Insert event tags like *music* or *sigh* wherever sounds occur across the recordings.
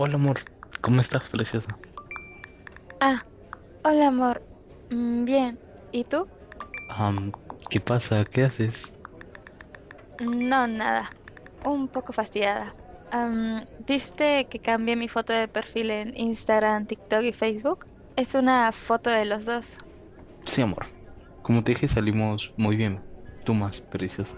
Hola amor, ¿cómo estás, preciosa? Ah, hola amor. Mm, bien. ¿Y tú? Am, ¿qué pasa? ¿Qué haces? No, nada. Un poco fastidiada. ¿viste que cambié mi foto de perfil en Instagram, TikTok y Facebook? Es una foto de los dos. Sí, amor. Como te dije, salimos muy bien. Tú más, preciosa.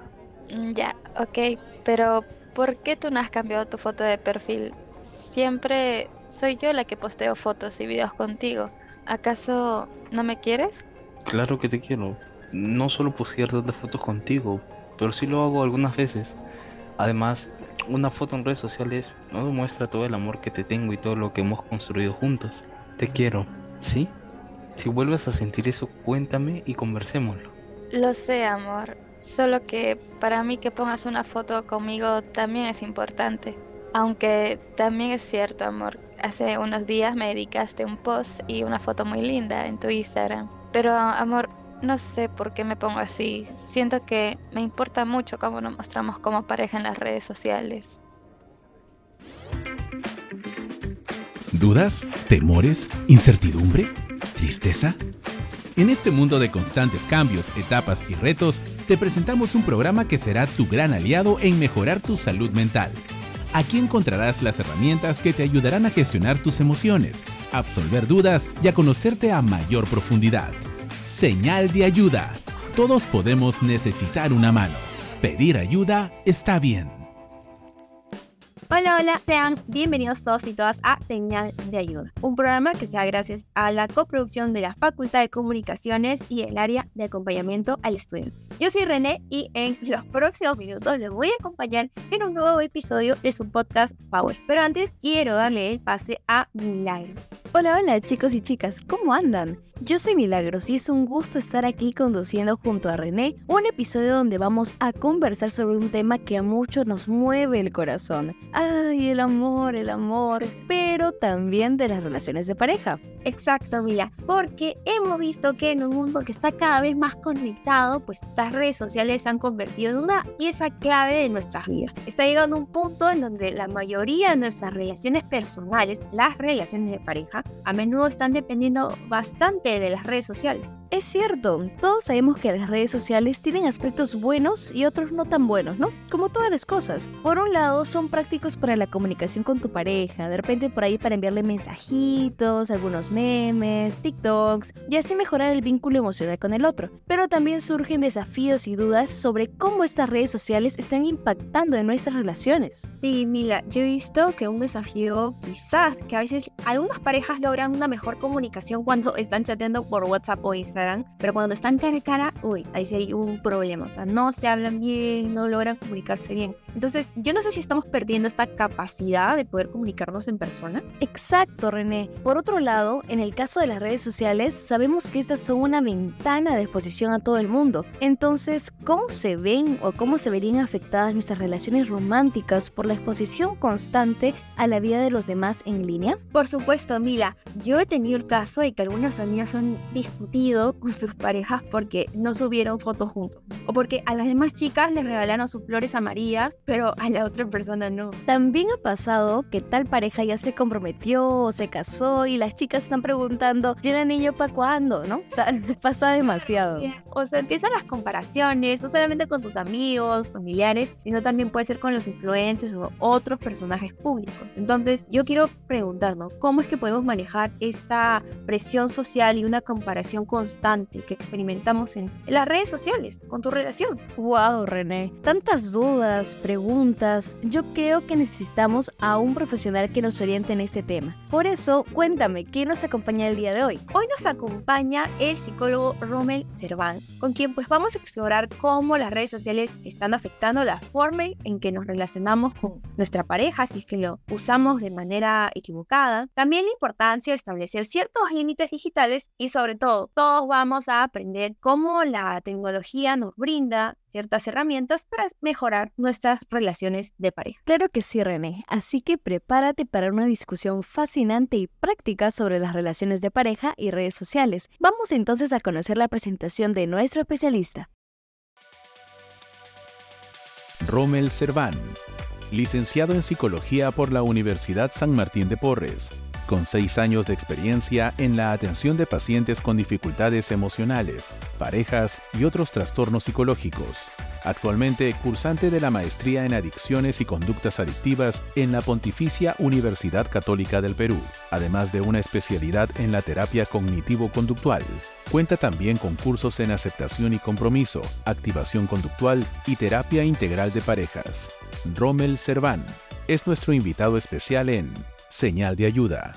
Mm, Ya, ok. Pero, ¿por qué tú no has cambiado tu foto de perfil? Siempre soy yo la que posteo fotos y videos contigo. ¿Acaso no me quieres? Claro que te quiero. No solo postear tantas fotos contigo, pero sí lo hago algunas veces. Además, una foto en redes sociales no demuestra todo el amor que te tengo y todo lo que hemos construido juntos. Te quiero, ¿sí? Si vuelves a sentir eso, cuéntame y conversémoslo. Lo sé, amor. Solo que para mí que pongas una foto conmigo también es importante. Aunque también es cierto, amor. Hace unos días me dedicaste un post y una foto muy linda en tu Instagram. Pero, amor, no sé por qué me pongo así. Siento que me importa mucho cómo nos mostramos como pareja en las redes sociales. ¿Dudas? ¿Temores? ¿Incertidumbre? ¿Tristeza? En este mundo de constantes cambios, etapas y retos, te presentamos un programa que será tu gran aliado en mejorar tu salud mental. Aquí encontrarás las herramientas que te ayudarán a gestionar tus emociones, absolver dudas y a conocerte a mayor profundidad. Señal de ayuda. Todos podemos necesitar una mano. Pedir ayuda está bien. Hola, hola, sean bienvenidos todos y todas a Señal de Ayuda, un programa que se da gracias a la coproducción de la Facultad de Comunicaciones y el área de acompañamiento al estudiante. Yo soy René y en los próximos minutos les voy a acompañar en un nuevo episodio de su podcast Power. Pero antes quiero darle el pase a Milagro. Hola, hola chicos y chicas, ¿cómo andan? Yo soy Milagros y es un gusto estar aquí conduciendo junto a René un episodio donde vamos a conversar sobre un tema que a muchos nos mueve el corazón. Ay, el amor, el amor, pero también de las relaciones de pareja. Exacto, Mila, porque hemos visto que en un mundo que está cada vez más conectado, pues las redes sociales se han convertido en una pieza clave de nuestras vidas. Está llegando un punto en donde la mayoría de nuestras relaciones personales, las relaciones de pareja, か。A menudo están dependiendo bastante de las redes sociales. Es cierto, todos sabemos que las redes sociales tienen aspectos buenos y otros no tan buenos, ¿no? Como todas las cosas. Por un lado, son prácticos para la comunicación con tu pareja, de repente por ahí para enviarle mensajitos, algunos memes, TikToks, y así mejorar el vínculo emocional con el otro. Pero también surgen desafíos y dudas sobre cómo estas redes sociales están impactando en nuestras relaciones. Sí, Mila, yo he visto que un desafío quizás que a veces algunas parejas logran una mejor comunicación cuando están chateando por WhatsApp o Instagram, pero cuando están cara a cara, uy, ahí sí hay un problema. O sea, no se hablan bien, no logran comunicarse bien. Entonces, yo no sé si estamos perdiendo esta capacidad de poder comunicarnos en persona. Exacto, René. Por otro lado, en el caso de las redes sociales, sabemos que estas son una ventana de exposición a todo el mundo. Entonces, ¿cómo se ven o cómo se verían afectadas nuestras relaciones románticas por la exposición constante a la vida de los demás en línea? Por supuesto, Mila, yo he tenido el caso de que algunas amigas han discutido *laughs* con sus parejas porque no subieron fotos juntos o porque a las demás chicas les regalaron sus flores amarillas, pero a la otra persona no. También ha pasado que tal pareja ya se comprometió o se casó y las chicas están preguntando, ¿y el anillo para cuándo? ¿No? O sea, *laughs* pasa demasiado. O sea, empiezan las comparaciones, no solamente con tus amigos, familiares, sino también puede ser con los influencers o otros personajes públicos. Entonces, yo quiero preguntarnos, ¿cómo es que podemos manejar esta presión social y una comparación constante que experimentamos en, las redes sociales con tu relación? Wow, René. Tantas dudas, preguntas. Yo creo que necesitamos a un profesional que nos oriente en este tema. Por eso, cuéntame, ¿quién nos acompaña el día de hoy? Hoy nos acompaña el psicólogo Rommel Con quien pues vamos a explorar cómo las redes sociales están afectando la forma en que nos relacionamos con nuestra pareja, si es que lo usamos de manera equivocada. También la importancia de establecer ciertos límites digitales y sobre todo, todos vamos a aprender cómo la tecnología nos brinda ciertas herramientas para mejorar nuestras relaciones de pareja. Claro que sí, René. Así que prepárate para una discusión fascinante y práctica sobre las relaciones de pareja y redes sociales. Vamos entonces a conocer la presentación de nuestro especialista. Rommel Serván, licenciado en Psicología por la Universidad San Martín de Porres, con seis años de experiencia en la atención de pacientes con dificultades emocionales, parejas y otros trastornos psicológicos. Actualmente cursante de la maestría en adicciones y conductas adictivas en la Pontificia Universidad Católica del Perú, además de una especialidad en la terapia cognitivo-conductual. Cuenta también con cursos en aceptación y compromiso, activación conductual y terapia integral de parejas. Rommel Serván es nuestro invitado especial en Señal de Ayuda.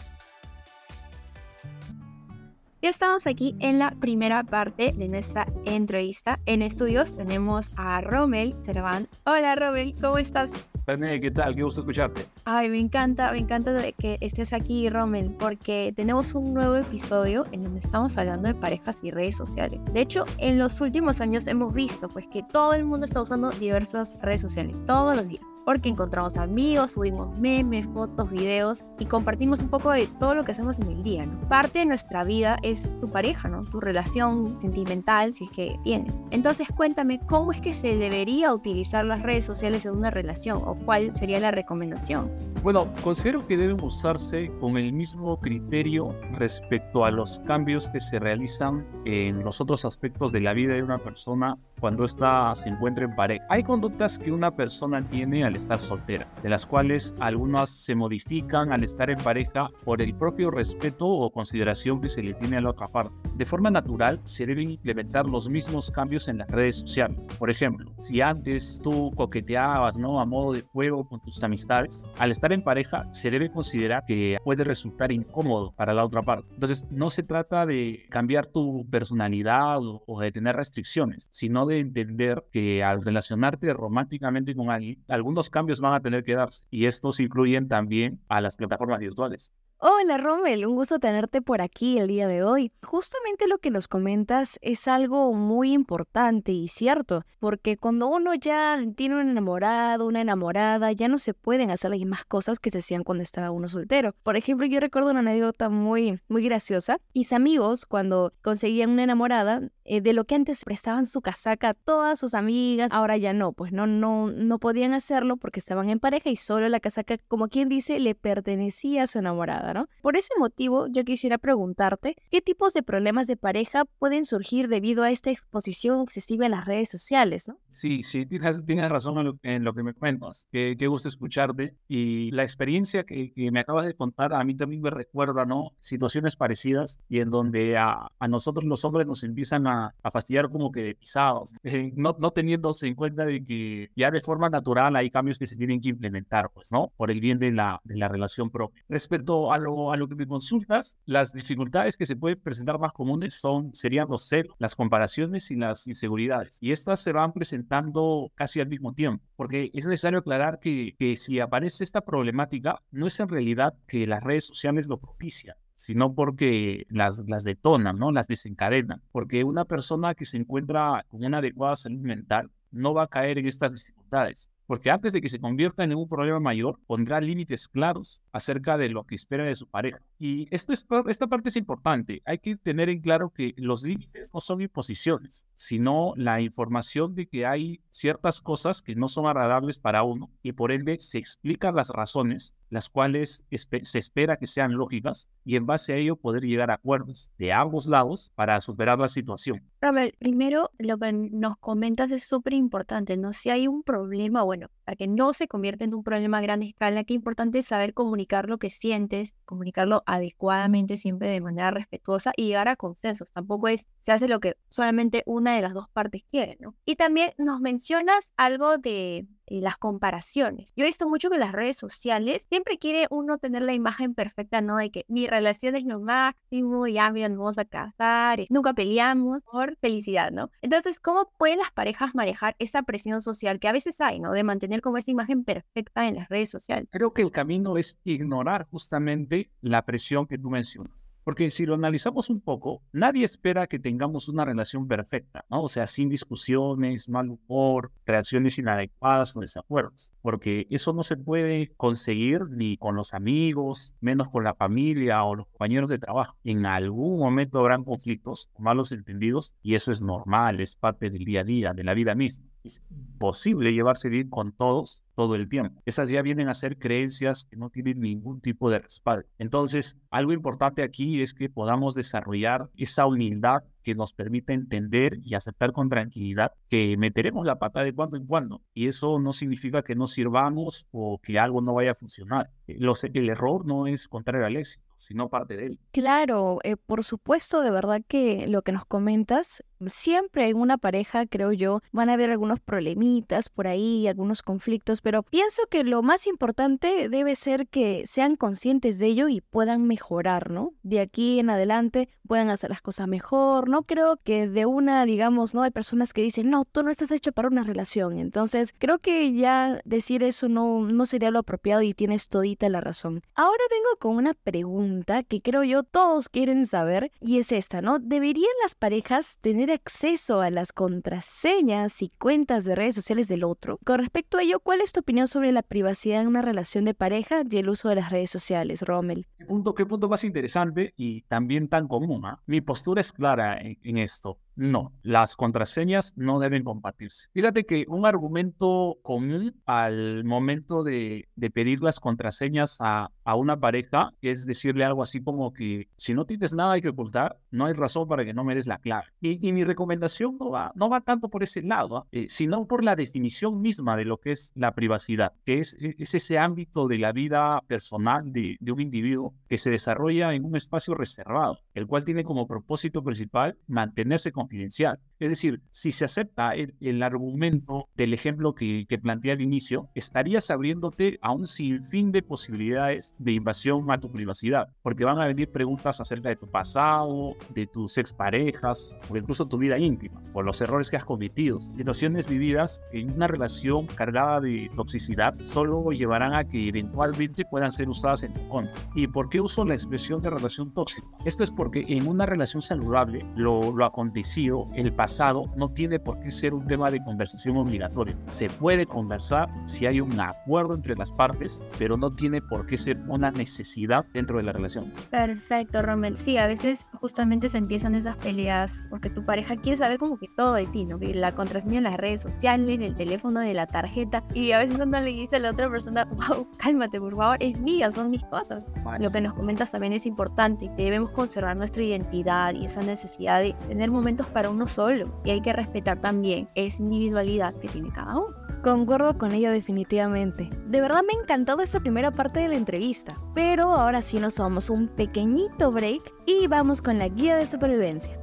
Ya estamos aquí en la primera parte de nuestra entrevista. En estudios tenemos a Rommel Serván. Hola Rommel, ¿cómo estás? René, ¿qué tal? Qué gusto escucharte. Ay, me encanta, me encanta que estés aquí, Rommel, porque tenemos un nuevo episodio en donde estamos hablando de parejas y redes sociales. De hecho, en los últimos años hemos visto pues que todo el mundo está usando diversas redes sociales todos los días porque encontramos amigos, subimos memes, fotos, videos y compartimos un poco de todo lo que hacemos en el día. Parte de nuestra vida es tu pareja, ¿no? Tu relación sentimental, si es que tienes. Entonces, cuéntame, ¿cómo es que se debería utilizar las redes sociales en una relación o cuál sería la recomendación? Bueno, considero que deben usarse con el mismo criterio respecto a los cambios que se realizan en los otros aspectos de la vida de una persona cuando ésta se encuentra en pareja. Hay conductas que una persona tiene al estar soltera, de las cuales algunas se modifican al estar en pareja por el propio respeto o consideración que se le tiene a la otra parte. De forma natural, se deben implementar los mismos cambios en las redes sociales. Por ejemplo, si antes tú coqueteabas ¿no? a modo de juego con tus amistades, al estar en pareja se debe considerar que puede resultar incómodo para la otra parte. Entonces, no se trata de cambiar tu personalidad o, de tener restricciones, sino de entender que al relacionarte románticamente con alguien, algunos cambios van a tener que darse y estos incluyen también a las plataformas virtuales. Hola Rommel, un gusto tenerte por aquí el día de hoy. Justamente lo que nos comentas es algo muy importante y cierto, porque cuando uno ya tiene un enamorado, una enamorada, ya no se pueden hacer las mismas cosas que se hacían cuando estaba uno soltero. Por ejemplo, yo recuerdo una anécdota muy, muy graciosa. Mis amigos, cuando conseguían una enamorada, eh, de lo que antes prestaban su casaca a todas sus amigas, ahora ya no, pues no, no, no podían hacerlo porque estaban en pareja y solo la casaca, como quien dice, le pertenecía a su enamorada, ¿no? Por ese motivo, yo quisiera preguntarte, ¿qué tipos de problemas de pareja pueden surgir debido a esta exposición excesiva en las redes sociales, ¿no? Sí, sí, tienes, tienes razón en lo, que me cuentas, que, que gusta escucharte y la experiencia que, que, me acabas de contar a mí también me recuerda, ¿no? Situaciones parecidas y en donde a, a nosotros los hombres nos empiezan a a, fastidiar como que pisados, eh, no, no teniéndose en cuenta de que ya de forma natural hay cambios que se tienen que implementar, pues, ¿no? Por el bien de la, de la relación propia. Respecto a lo, a lo que me consultas, las dificultades que se pueden presentar más comunes son, serían los celos, las comparaciones y las inseguridades. Y estas se van presentando casi al mismo tiempo, porque es necesario aclarar que, que si aparece esta problemática, no es en realidad que las redes sociales lo propician, sino porque las, las detonan, ¿no? Las desencadenan. Porque una persona que se encuentra con una adecuada salud mental no va a caer en estas dificultades porque antes de que se convierta en un problema mayor, pondrá límites claros acerca de lo que espera de su pareja. Y esto es, esta parte es importante. Hay que tener en claro que los límites no son imposiciones, sino la información de que hay ciertas cosas que no son agradables para uno y por ende se explican las razones, las cuales se espera que sean lógicas y en base a ello poder llegar a acuerdos de ambos lados para superar la situación. Robert, primero lo que nos comentas es súper importante, ¿no? Si hay un problema, bueno, para que no se convierta en un problema a gran escala, qué importante es saber comunicar lo que sientes, comunicarlo adecuadamente, siempre de manera respetuosa y llegar a consensos. Tampoco es, se hace lo que solamente una de las dos partes quiere, ¿no? Y también nos mencionas algo de eh, las comparaciones. Yo he visto mucho que las redes sociales siempre quiere uno tener la imagen perfecta, ¿no? De que mi relación es lo máximo, ya mira, nos vamos a casar, nunca peleamos por felicidad, ¿no? Entonces, ¿cómo pueden las parejas manejar esa presión social que a veces hay, ¿no? De mantener como esa imagen perfecta en las redes sociales. Creo que el camino es ignorar justamente la presión que tú mencionas. Porque si lo analizamos un poco, nadie espera que tengamos una relación perfecta, ¿no? O sea, sin discusiones, mal humor, reacciones inadecuadas o desacuerdos. Porque eso no se puede conseguir ni con los amigos, menos con la familia o los compañeros de trabajo. En algún momento habrán conflictos, malos entendidos, y eso es normal, es parte del día a día, de la vida misma. Es imposible llevarse bien con todos todo el tiempo. Esas ya vienen a ser creencias que no tienen ningún tipo de respaldo. Entonces, algo importante aquí es que podamos desarrollar esa humildad que nos permite entender y aceptar con tranquilidad que meteremos la pata de cuando en cuando. Y eso no significa que no sirvamos o que algo no vaya a funcionar. el error no es contrario al éxito sino parte de él. Claro, eh, por supuesto, de verdad que lo que nos comentas siempre en una pareja, creo yo, van a haber algunos problemitas por ahí, algunos conflictos, pero pienso que lo más importante debe ser que sean conscientes de ello y puedan mejorar, ¿no? De aquí en adelante puedan hacer las cosas mejor. No creo que de una, digamos, ¿no? Hay personas que dicen, no, tú no estás hecho para una relación. Entonces, creo que ya decir eso no, no sería lo apropiado y tienes todita la razón. Ahora vengo con una pregunta que creo yo todos quieren saber y es esta, ¿no? ¿Deberían las parejas tener acceso a las contraseñas y cuentas de redes sociales del otro. Con respecto a ello, ¿cuál es tu opinión sobre la privacidad en una relación de pareja y el uso de las redes sociales, Rommel? ¿Qué punto, qué punto más interesante y también tan común? ¿ah? Mi postura es clara en esto. No, las contraseñas no deben compartirse. Fíjate que un argumento común al momento de, pedir las contraseñas a, una pareja es decirle algo así como que si no tienes nada que ocultar, no hay razón para que no me des la clave. Y, mi recomendación no va, no va tanto por ese lado, eh, sino por la definición misma de lo que es la privacidad, que es, e, es ese ámbito de la vida personal de, de un individuo que se desarrolla en un espacio reservado, el cual tiene como propósito principal mantenerse con confidencial. Es decir, si se acepta el, argumento del ejemplo que, que planteé al inicio, estarías abriéndote a un sinfín de posibilidades de invasión a tu privacidad, porque van a venir preguntas acerca de tu pasado, de tus exparejas, o incluso tu vida íntima, o los errores que has cometido. Situaciones vividas en una relación cargada de toxicidad solo llevarán a que eventualmente puedan ser usadas en tu contra. ¿Y por qué uso la expresión de relación tóxica? Esto es porque en una relación saludable, lo, lo acontecido el pasado, no tiene por qué ser un tema de conversación obligatorio. Se puede conversar si hay un acuerdo entre las partes, pero no tiene por qué ser una necesidad dentro de la relación. Perfecto, Rommel. Sí, a veces justamente se empiezan esas peleas porque tu pareja quiere saber como que todo de ti, ¿no? La contraseña en las redes sociales, el teléfono, de la tarjeta. Y a veces cuando le dice a la otra persona, wow, cálmate, por favor, es mía, son mis cosas. Lo que nos comentas también es importante. Debemos conservar nuestra identidad y esa necesidad de tener momentos para uno solo y hay que respetar también esa individualidad que tiene cada uno. Concuerdo con ello definitivamente. De verdad me ha encantado esta primera parte de la entrevista, pero ahora sí nos tomamos un pequeñito break y vamos con la guía de supervivencia.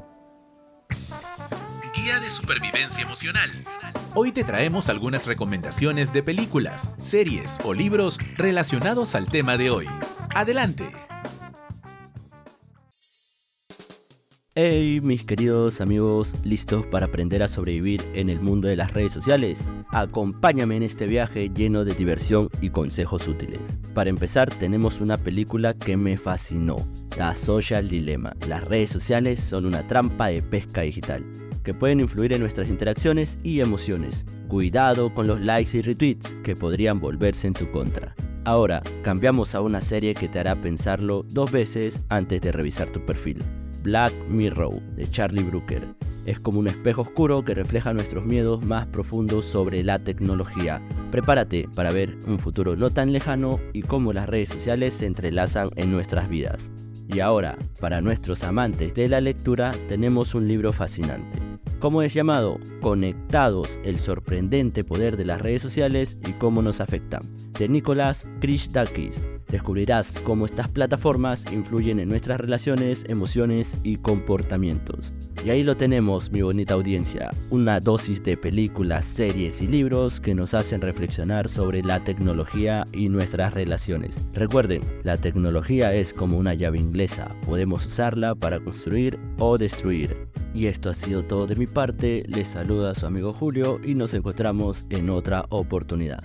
Guía de supervivencia emocional. Hoy te traemos algunas recomendaciones de películas, series o libros relacionados al tema de hoy. Adelante. Hey mis queridos amigos, ¿listos para aprender a sobrevivir en el mundo de las redes sociales? Acompáñame en este viaje lleno de diversión y consejos útiles. Para empezar tenemos una película que me fascinó, La Social Dilemma. Las redes sociales son una trampa de pesca digital que pueden influir en nuestras interacciones y emociones. Cuidado con los likes y retweets que podrían volverse en tu contra. Ahora, cambiamos a una serie que te hará pensarlo dos veces antes de revisar tu perfil. Black Mirror de Charlie Brooker. Es como un espejo oscuro que refleja nuestros miedos más profundos sobre la tecnología. Prepárate para ver un futuro no tan lejano y cómo las redes sociales se entrelazan en nuestras vidas. Y ahora, para nuestros amantes de la lectura, tenemos un libro fascinante. ¿Cómo es llamado? Conectados, el sorprendente poder de las redes sociales y cómo nos afectan. De Nicolás Krishdakis Descubrirás cómo estas plataformas influyen en nuestras relaciones, emociones y comportamientos. Y ahí lo tenemos, mi bonita audiencia, una dosis de películas, series y libros que nos hacen reflexionar sobre la tecnología y nuestras relaciones. Recuerden, la tecnología es como una llave inglesa, podemos usarla para construir o destruir. Y esto ha sido todo de mi parte, les saluda su amigo Julio y nos encontramos en otra oportunidad.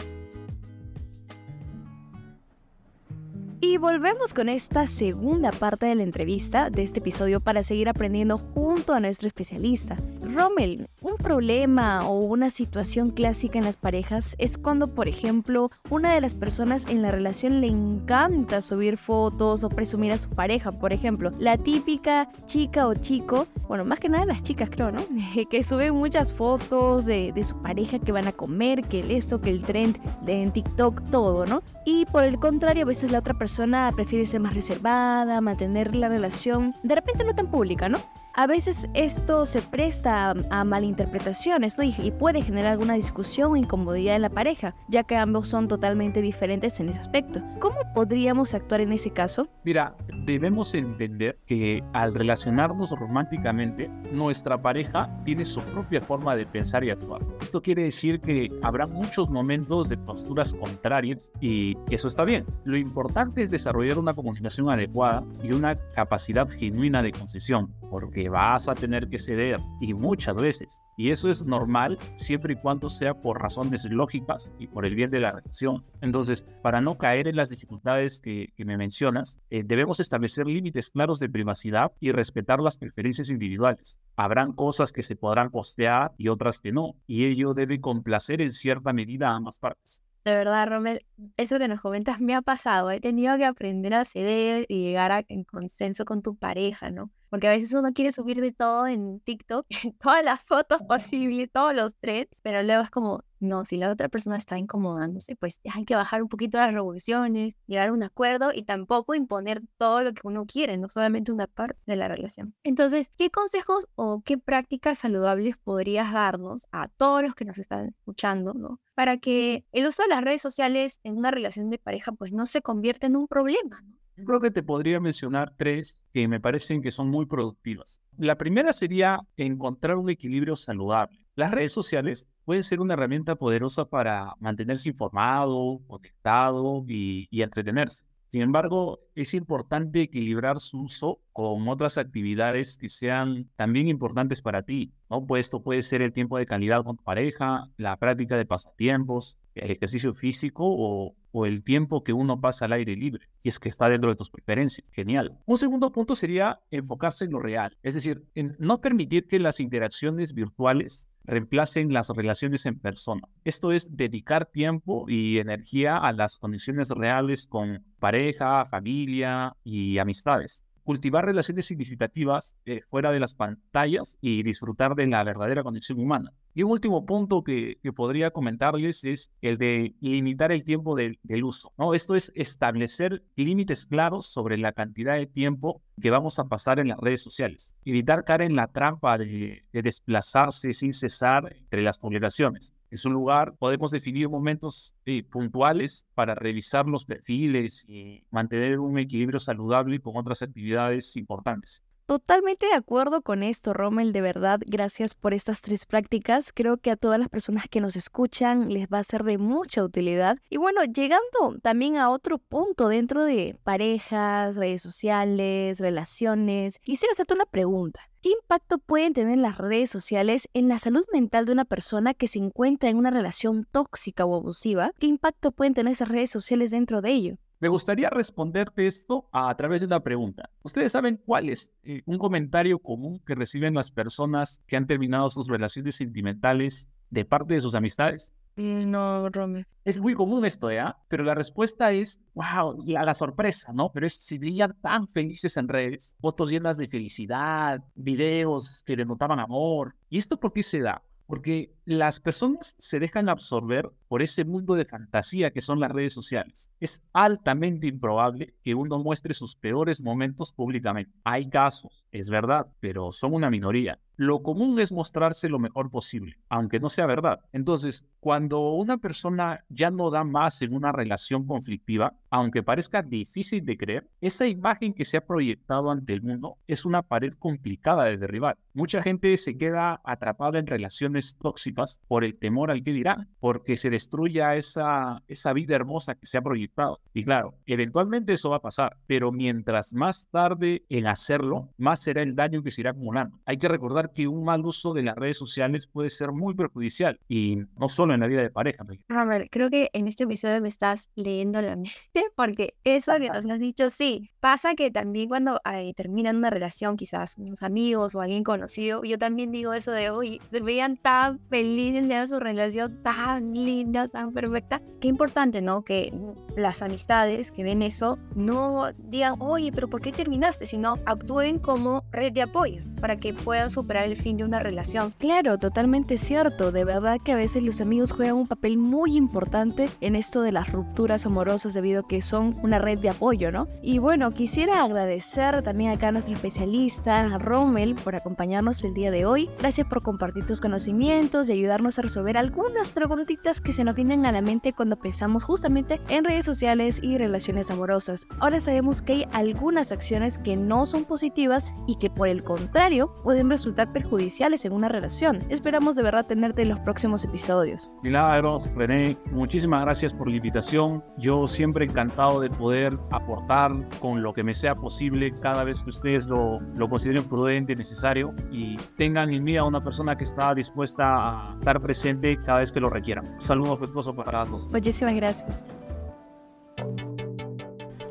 Y volvemos con esta segunda parte de la entrevista de este episodio para seguir aprendiendo junto a nuestro especialista. Rommel, un problema o una situación clásica en las parejas es cuando, por ejemplo, una de las personas en la relación le encanta subir fotos o presumir a su pareja. Por ejemplo, la típica chica o chico, bueno, más que nada las chicas creo, ¿no? *laughs* que suben muchas fotos de, de su pareja que van a comer, que el esto, que el trend de en TikTok, todo, ¿no? Y por el contrario, a veces la otra persona prefiere ser más reservada, mantener la relación de repente no tan pública, ¿no? A veces esto se presta a, malinterpretaciones y, puede generar alguna discusión o incomodidad en la pareja, ya que ambos son totalmente diferentes en ese aspecto. ¿Cómo podríamos actuar en ese caso? Mira, debemos entender que al relacionarnos románticamente, nuestra pareja tiene su propia forma de pensar y actuar. Esto quiere decir que habrá muchos momentos de posturas contrarias y eso está bien. Lo importante es desarrollar una comunicación adecuada y una capacidad genuina de concesión, porque vas a tener que ceder y muchas veces. Y eso es normal siempre y cuando sea por razones lógicas y por el bien de la relación. Entonces, para no caer en las dificultades que, me mencionas, eh, debemos establecer límites claros de privacidad y respetar las preferencias individuales. Habrán cosas que se podrán postear y otras que no, y ello debe complacer en cierta medida a ambas partes. De verdad, Romel, eso que nos comentas me ha pasado. He tenido que aprender a ceder y llegar a, en consenso con tu pareja, ¿no? Porque a veces uno quiere subir de todo en TikTok, *laughs* todas las fotos posibles, todos los threads, pero luego es como, no, si la otra persona está incomodándose, pues hay que bajar un poquito las revoluciones, llegar a un acuerdo y tampoco imponer todo lo que uno quiere, no solamente una parte de la relación. Entonces, ¿qué consejos o qué prácticas saludables podrías darnos a todos los que nos están escuchando, ¿no? Para que el uso de las redes sociales en una relación de pareja pues no se convierta en un problema, ¿no? Yo creo que te podría mencionar tres que me parecen que son muy productivas. La primera sería encontrar un equilibrio saludable. Las redes sociales pueden ser una herramienta poderosa para mantenerse informado, conectado y, entretenerse. Sin embargo, es importante equilibrar su uso con otras actividades que sean también importantes para ti. ¿no? Pues esto puede ser el tiempo de calidad con tu pareja, la práctica de pasatiempos, el ejercicio físico o, o el tiempo que uno pasa al aire libre, y es que está dentro de tus preferencias. Genial. Un segundo punto sería enfocarse en lo real, es decir, en no permitir que las interacciones virtuales reemplacen las relaciones en persona. Esto es dedicar tiempo y energía a las condiciones reales con pareja, familia y amistades cultivar relaciones significativas eh, fuera de las pantallas y disfrutar de la verdadera conexión humana. Y un último punto que, podría comentarles es el de limitar el tiempo del uso. ¿no? Esto es establecer límites claros sobre la cantidad de tiempo que vamos a pasar en las redes sociales. Evitar caer en la trampa de, desplazarse sin cesar entre las publicaciones. En su lugar, podemos definir momentos eh, puntuales para revisar los perfiles y mantener un equilibrio saludable con otras actividades importantes. Totalmente de acuerdo con esto, Rommel, de verdad, gracias por estas tres prácticas. Creo que a todas las personas que nos escuchan les va a ser de mucha utilidad. Y bueno, llegando también a otro punto dentro de parejas, redes sociales, relaciones, quisiera hacerte una pregunta. ¿Qué impacto pueden tener las redes sociales en la salud mental de una persona que se encuentra en una relación tóxica o abusiva? ¿Qué impacto pueden tener esas redes sociales dentro de ello? Me gustaría responderte esto a través de una pregunta. ¿Ustedes saben cuál es eh, un comentario común que reciben las personas que han terminado sus relaciones sentimentales de parte de sus amistades? Mm, no, Rome. Es muy común esto, ¿ya? ¿eh? Pero la respuesta es, wow, y a la sorpresa, ¿no? Pero es, se veían tan felices en redes, fotos llenas de felicidad, videos que denotaban amor. ¿Y esto por qué se da? Porque las personas se dejan absorber por ese mundo de fantasía que son las redes sociales. Es altamente improbable que uno muestre sus peores momentos públicamente. Hay casos, es verdad, pero son una minoría. Lo común es mostrarse lo mejor posible, aunque no sea verdad. Entonces, cuando una persona ya no da más en una relación conflictiva, aunque parezca difícil de creer, esa imagen que se ha proyectado ante el mundo es una pared complicada de derribar. Mucha gente se queda atrapada en relaciones tóxicas por el temor al que dirán, porque se destruya esa, esa vida hermosa que se ha proyectado. Y claro, eventualmente eso va a pasar, pero mientras más tarde en hacerlo, más será el daño que se irá acumulando. Hay que recordar que un mal uso de las redes sociales puede ser muy perjudicial y no solo en la vida de pareja. Robert, creo que en este episodio me estás leyendo la mente *laughs* porque eso que nos has dicho, sí, pasa que también cuando terminan una relación, quizás unos amigos o alguien conocido, yo también digo eso de, hoy se veían tan felices de su relación tan linda, tan perfecta. Qué importante, ¿no? Que las amistades que ven eso no digan, oye, pero ¿por qué terminaste? Sino actúen como red de apoyo para que puedan superar el fin de una relación. Claro, totalmente cierto. De verdad que a veces los amigos juegan un papel muy importante en esto de las rupturas amorosas debido a que son una red de apoyo, ¿no? Y bueno, quisiera agradecer también acá a nuestro especialista, Rommel, por acompañarnos el día de hoy. Gracias por compartir tus conocimientos y ayudarnos a resolver algunas preguntitas que se nos vienen a la mente cuando pensamos justamente en redes sociales y relaciones amorosas. Ahora sabemos que hay algunas acciones que no son positivas y que por el contrario pueden resultar perjudiciales en una relación. Esperamos de verdad tenerte en los próximos episodios. Milagros, René, muchísimas gracias por la invitación. Yo siempre encantado de poder aportar con lo que me sea posible cada vez que ustedes lo, lo consideren prudente y necesario y tengan en mí a una persona que está dispuesta a estar presente cada vez que lo requieran. Un saludo afectuoso para todos. Muchísimas gracias.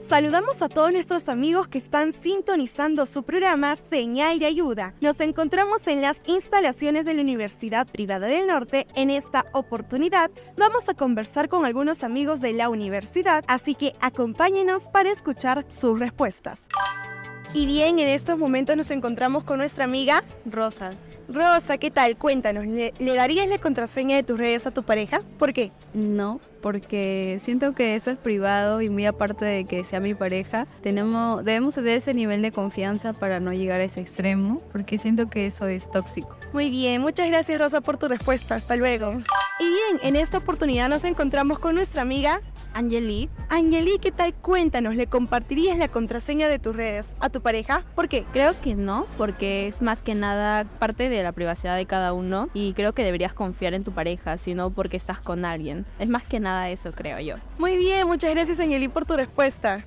Saludamos a todos nuestros amigos que están sintonizando su programa Señal de Ayuda. Nos encontramos en las instalaciones de la Universidad Privada del Norte. En esta oportunidad vamos a conversar con algunos amigos de la universidad, así que acompáñenos para escuchar sus respuestas. Y bien, en estos momentos nos encontramos con nuestra amiga Rosa. Rosa, ¿qué tal? Cuéntanos, ¿le, ¿le darías la contraseña de tus redes a tu pareja? ¿Por qué? No, porque siento que eso es privado y muy aparte de que sea mi pareja, tenemos, debemos tener ese nivel de confianza para no llegar a ese extremo, porque siento que eso es tóxico. Muy bien, muchas gracias Rosa por tu respuesta, hasta luego. Y bien, en esta oportunidad nos encontramos con nuestra amiga Angeli. Angeli, ¿qué tal? Cuéntanos, ¿le compartirías la contraseña de tus redes a tu pareja? ¿Por qué? Creo que no, porque es más que nada parte de la privacidad de cada uno y creo que deberías confiar en tu pareja, sino porque estás con alguien. Es más que nada eso, creo yo. Muy bien, muchas gracias Angeli por tu respuesta.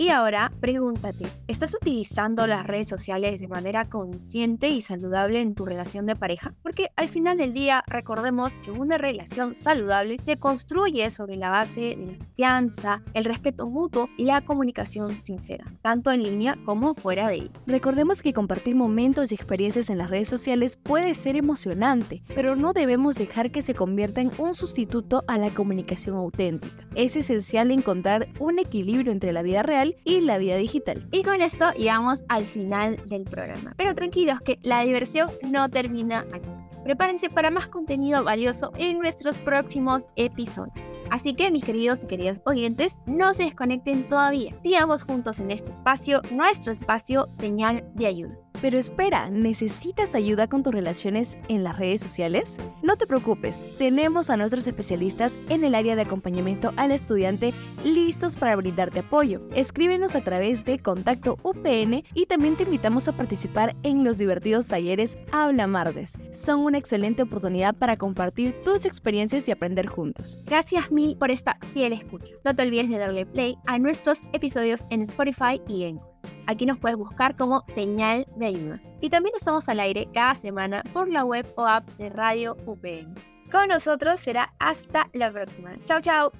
Y ahora, pregúntate, ¿estás utilizando las redes sociales de manera consciente y saludable en tu relación de pareja? Porque al final del día, recordemos que una relación saludable se construye sobre la base de la confianza, el respeto mutuo y la comunicación sincera, tanto en línea como fuera de ella. Recordemos que compartir momentos y experiencias en las redes sociales puede ser emocionante, pero no debemos dejar que se convierta en un sustituto a la comunicación auténtica. Es esencial encontrar un equilibrio entre la vida real y la vida digital. Y con esto llegamos al final del programa. Pero tranquilos que la diversión no termina aquí. Prepárense para más contenido valioso en nuestros próximos episodios. Así que mis queridos y queridas oyentes, no se desconecten todavía. Sigamos juntos en este espacio, nuestro espacio señal de ayuda. Pero espera, ¿necesitas ayuda con tus relaciones en las redes sociales? No te preocupes, tenemos a nuestros especialistas en el área de acompañamiento al estudiante listos para brindarte apoyo. Escríbenos a través de Contacto UPN y también te invitamos a participar en los divertidos talleres Habla Mardes. Son una excelente oportunidad para compartir tus experiencias y aprender juntos. Gracias mil por esta fiel escucha. No te olvides de darle play a nuestros episodios en Spotify y en Aquí nos puedes buscar como señal de ayuda. Y también estamos al aire cada semana por la web o app de Radio UPN. Con nosotros será hasta la próxima. Chao, chao.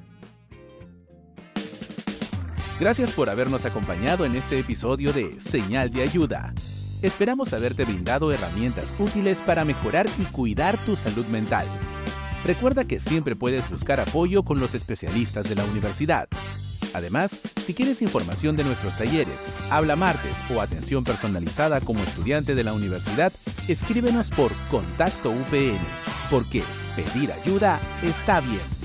Gracias por habernos acompañado en este episodio de Señal de Ayuda. Esperamos haberte brindado herramientas útiles para mejorar y cuidar tu salud mental. Recuerda que siempre puedes buscar apoyo con los especialistas de la universidad. Además, si quieres información de nuestros talleres, habla martes o atención personalizada como estudiante de la universidad, escríbenos por Contacto UPN, porque pedir ayuda está bien.